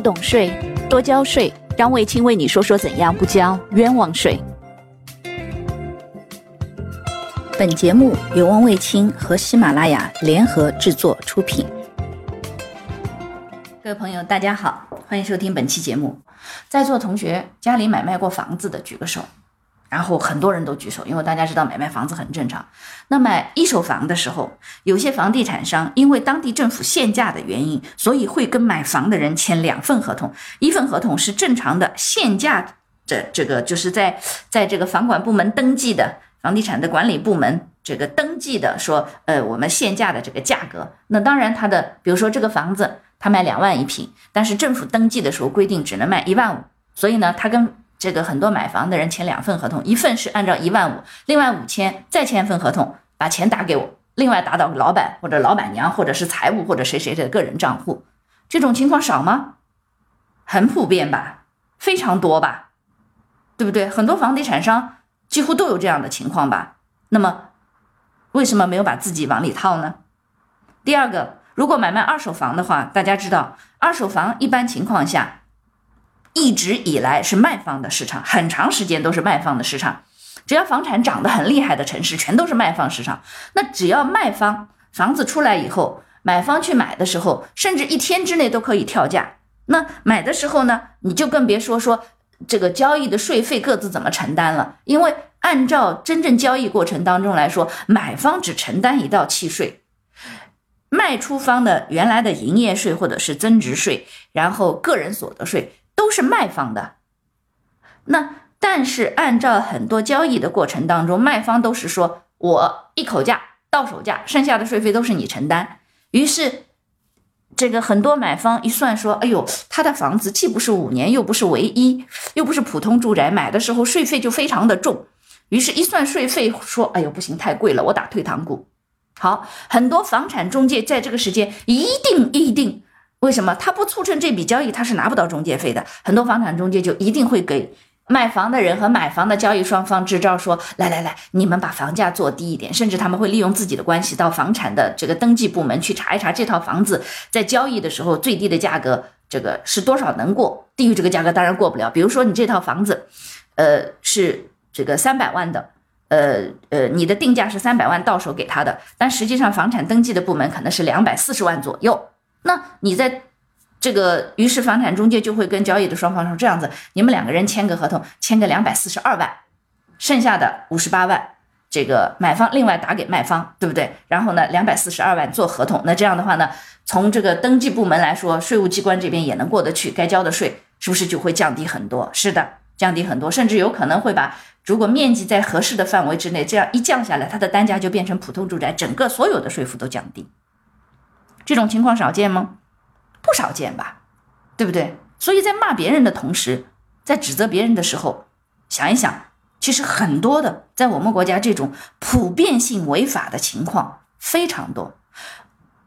不懂税，多交税。张卫青为你说说怎样不交冤枉税。本节目由汪卫青和喜马拉雅联合制作出品。各位朋友，大家好，欢迎收听本期节目。在座同学家里买卖过房子的举个手。然后很多人都举手，因为大家知道买卖房子很正常。那买一手房的时候，有些房地产商因为当地政府限价的原因，所以会跟买房的人签两份合同。一份合同是正常的限价的，这个就是在在这个房管部门登记的房地产的管理部门这个登记的，说呃我们限价的这个价格。那当然它的，比如说这个房子它卖两万一平，但是政府登记的时候规定只能卖一万五，所以呢它跟这个很多买房的人签两份合同，一份是按照一万五，另外五千再签一份合同，把钱打给我，另外打到老板或者老板娘或者是财务或者谁谁谁的个人账户。这种情况少吗？很普遍吧，非常多吧，对不对？很多房地产商几乎都有这样的情况吧。那么为什么没有把自己往里套呢？第二个，如果买卖二手房的话，大家知道，二手房一般情况下。一直以来是卖方的市场，很长时间都是卖方的市场。只要房产涨得很厉害的城市，全都是卖方市场。那只要卖方房子出来以后，买方去买的时候，甚至一天之内都可以跳价。那买的时候呢，你就更别说说这个交易的税费各自怎么承担了。因为按照真正交易过程当中来说，买方只承担一道契税，卖出方的原来的营业税或者是增值税，然后个人所得税。都是卖方的，那但是按照很多交易的过程当中，卖方都是说我一口价到手价，剩下的税费都是你承担。于是这个很多买方一算说，哎呦，他的房子既不是五年，又不是唯一，又不是普通住宅，买的时候税费就非常的重。于是，一算税费，说，哎呦，不行，太贵了，我打退堂鼓。好，很多房产中介在这个时间一定一定。为什么他不促成这笔交易？他是拿不到中介费的。很多房产中介就一定会给卖房的人和买房的交易双方支招，说来来来，你们把房价做低一点。甚至他们会利用自己的关系到房产的这个登记部门去查一查这套房子在交易的时候最低的价格，这个是多少能过？低于这个价格当然过不了。比如说你这套房子，呃，是这个三百万的，呃呃，你的定价是三百万到手给他的，但实际上房产登记的部门可能是两百四十万左右。那你在这个，于是房产中介就会跟交易的双方说：“这样子，你们两个人签个合同，签个两百四十二万，剩下的五十八万，这个买方另外打给卖方，对不对？然后呢，两百四十二万做合同。那这样的话呢，从这个登记部门来说，税务机关这边也能过得去，该交的税是不是就会降低很多？是的，降低很多，甚至有可能会把如果面积在合适的范围之内，这样一降下来，它的单价就变成普通住宅，整个所有的税负都降低。”这种情况少见吗？不少见吧，对不对？所以在骂别人的同时，在指责别人的时候，想一想，其实很多的在我们国家这种普遍性违法的情况非常多。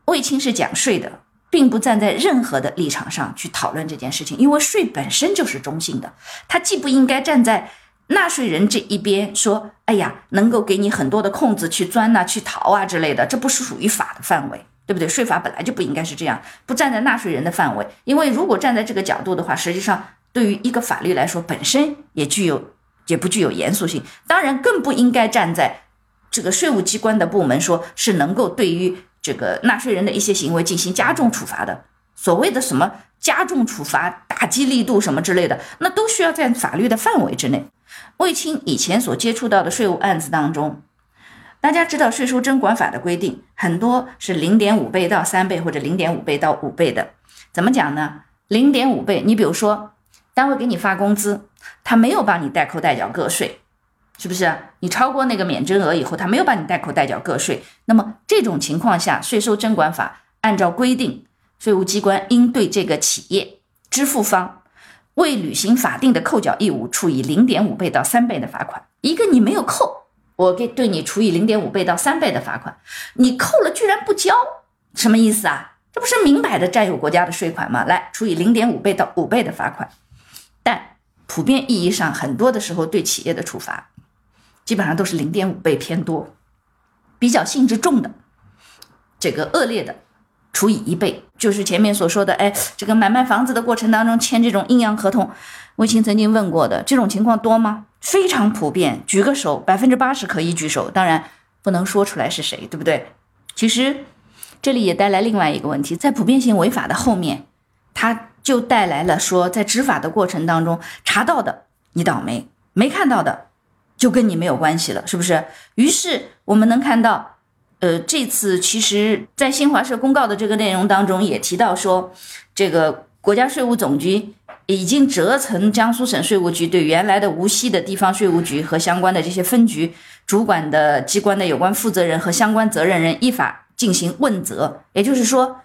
卫青是讲税的，并不站在任何的立场上去讨论这件事情，因为税本身就是中性的，它既不应该站在纳税人这一边说，哎呀，能够给你很多的空子去钻呐、去逃啊之类的，这不是属于法的范围。对不对？税法本来就不应该是这样，不站在纳税人的范围。因为如果站在这个角度的话，实际上对于一个法律来说，本身也具有也不具有严肃性。当然，更不应该站在这个税务机关的部门，说是能够对于这个纳税人的一些行为进行加重处罚的。所谓的什么加重处罚、打击力度什么之类的，那都需要在法律的范围之内。卫青以前所接触到的税务案子当中。大家知道税收征管法的规定，很多是零点五倍到三倍或者零点五倍到五倍的。怎么讲呢？零点五倍，你比如说，单位给你发工资，他没有帮你代扣代缴个税，是不是？你超过那个免征额以后，他没有帮你代扣代缴个税，那么这种情况下，税收征管法按照规定，税务机关应对这个企业支付方未履行法定的扣缴义务，处以零点五倍到三倍的罚款。一个你没有扣。我给对你处以零点五倍到三倍的罚款，你扣了居然不交，什么意思啊？这不是明摆着占有国家的税款吗？来，处以零点五倍到五倍的罚款。但普遍意义上，很多的时候对企业的处罚，基本上都是零点五倍偏多，比较性质重的，这个恶劣的除以一倍，就是前面所说的，哎，这个买卖房子的过程当中签这种阴阳合同，魏青曾经问过的这种情况多吗？非常普遍，举个手，百分之八十可以举手，当然不能说出来是谁，对不对？其实这里也带来另外一个问题，在普遍性违法的后面，它就带来了说，在执法的过程当中查到的你倒霉，没看到的就跟你没有关系了，是不是？于是我们能看到。呃，这次其实，在新华社公告的这个内容当中也提到说，这个国家税务总局已经责成江苏省税务局对原来的无锡的地方税务局和相关的这些分局主管的机关的有关负责人和相关责任人依法进行问责。也就是说，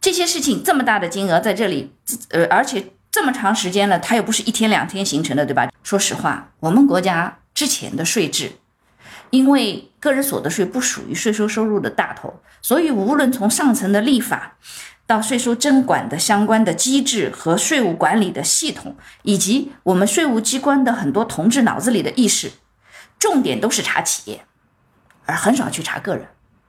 这些事情这么大的金额在这里，呃，而且这么长时间了，它又不是一天两天形成的，对吧？说实话，我们国家之前的税制。因为个人所得税不属于税收收入的大头，所以无论从上层的立法，到税收征管的相关的机制和税务管理的系统，以及我们税务机关的很多同志脑子里的意识，重点都是查企业，而很少去查个人，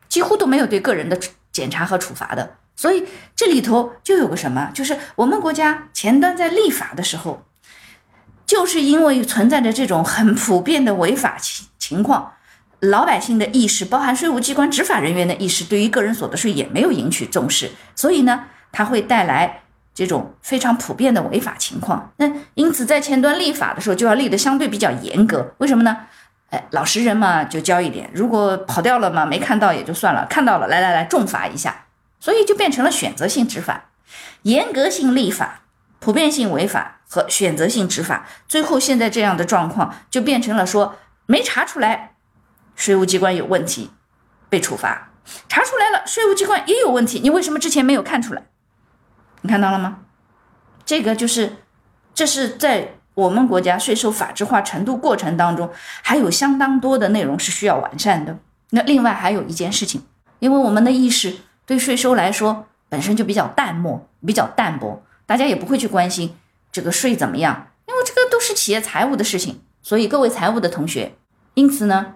几乎都没有对个人的检查和处罚的。所以这里头就有个什么，就是我们国家前端在立法的时候，就是因为存在着这种很普遍的违法情情况。老百姓的意识，包含税务机关执法人员的意识，对于个人所得税也没有引起重视，所以呢，它会带来这种非常普遍的违法情况。那因此在前端立法的时候就要立得相对比较严格。为什么呢？哎，老实人嘛就交一点，如果跑掉了嘛没看到也就算了，看到了来来来重罚一下。所以就变成了选择性执法、严格性立法、普遍性违法和选择性执法。最后现在这样的状况就变成了说没查出来。税务机关有问题，被处罚，查出来了，税务机关也有问题，你为什么之前没有看出来？你看到了吗？这个就是，这是在我们国家税收法制化程度过程当中，还有相当多的内容是需要完善的。那另外还有一件事情，因为我们的意识对税收来说本身就比较淡漠，比较淡薄，大家也不会去关心这个税怎么样，因为这个都是企业财务的事情。所以各位财务的同学，因此呢。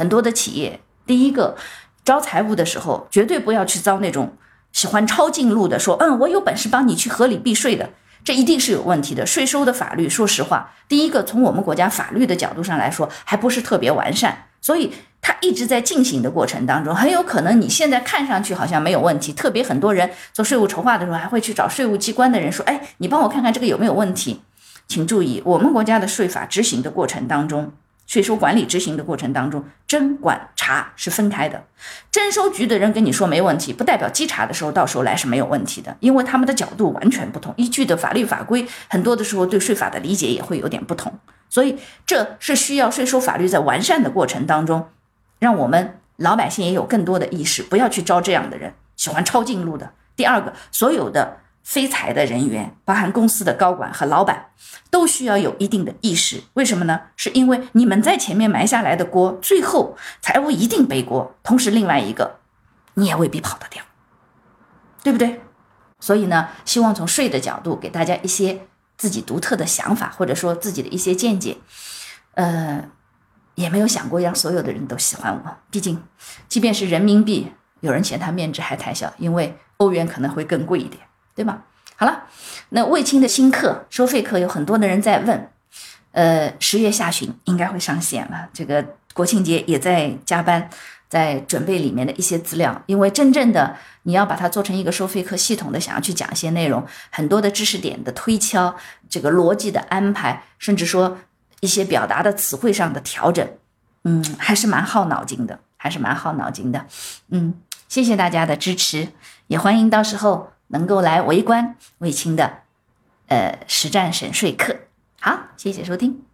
很多的企业，第一个招财务的时候，绝对不要去招那种喜欢抄近路的，说嗯，我有本事帮你去合理避税的，这一定是有问题的。税收的法律，说实话，第一个从我们国家法律的角度上来说，还不是特别完善，所以它一直在进行的过程当中，很有可能你现在看上去好像没有问题，特别很多人做税务筹划的时候，还会去找税务机关的人说，哎，你帮我看看这个有没有问题。请注意，我们国家的税法执行的过程当中。税收管理执行的过程当中，征管查是分开的。征收局的人跟你说没问题，不代表稽查的时候到时候来是没有问题的，因为他们的角度完全不同，依据的法律法规很多的时候对税法的理解也会有点不同，所以这是需要税收法律在完善的过程当中，让我们老百姓也有更多的意识，不要去招这样的人，喜欢抄近路的。第二个，所有的。非财的人员，包含公司的高管和老板，都需要有一定的意识。为什么呢？是因为你们在前面埋下来的锅，最后财务一定背锅。同时，另外一个，你也未必跑得掉，对不对？所以呢，希望从税的角度给大家一些自己独特的想法，或者说自己的一些见解。呃，也没有想过让所有的人都喜欢我。毕竟，即便是人民币，有人嫌它面值还太小，因为欧元可能会更贵一点。对吧？好了，那卫青的新课收费课有很多的人在问，呃，十月下旬应该会上线了。这个国庆节也在加班，在准备里面的一些资料。因为真正的你要把它做成一个收费课系统的，想要去讲一些内容，很多的知识点的推敲，这个逻辑的安排，甚至说一些表达的词汇上的调整，嗯，还是蛮耗脑筋的，还是蛮耗脑筋的。嗯，谢谢大家的支持，也欢迎到时候。能够来围观卫青的，呃，实战审税课，好，谢谢收听。